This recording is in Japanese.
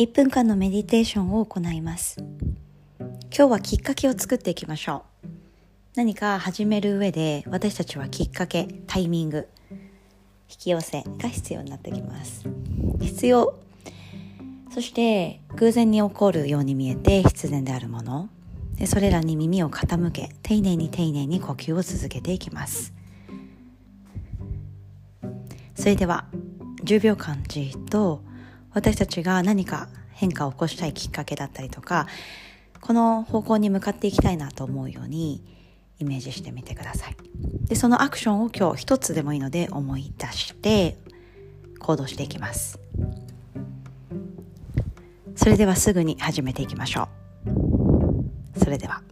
1分間のメディテーションを行います。今日はきっかけを作っていきましょう。何か始める上で私たちはきっかけタイミング引き寄せが必要になってきます。必要。そして偶然に起こるように見えて必然であるもの。でそれらに耳を傾け丁寧に丁寧に呼吸を続けていきます。それでは10秒間じっと私たちが何か変化を起こしたいきっかけだったりとかこの方向に向かっていきたいなと思うようにイメージしてみてください。でそのアクションを今日一つでもいいので思い出して行動していきます。それではすぐに始めていきましょう。それでは。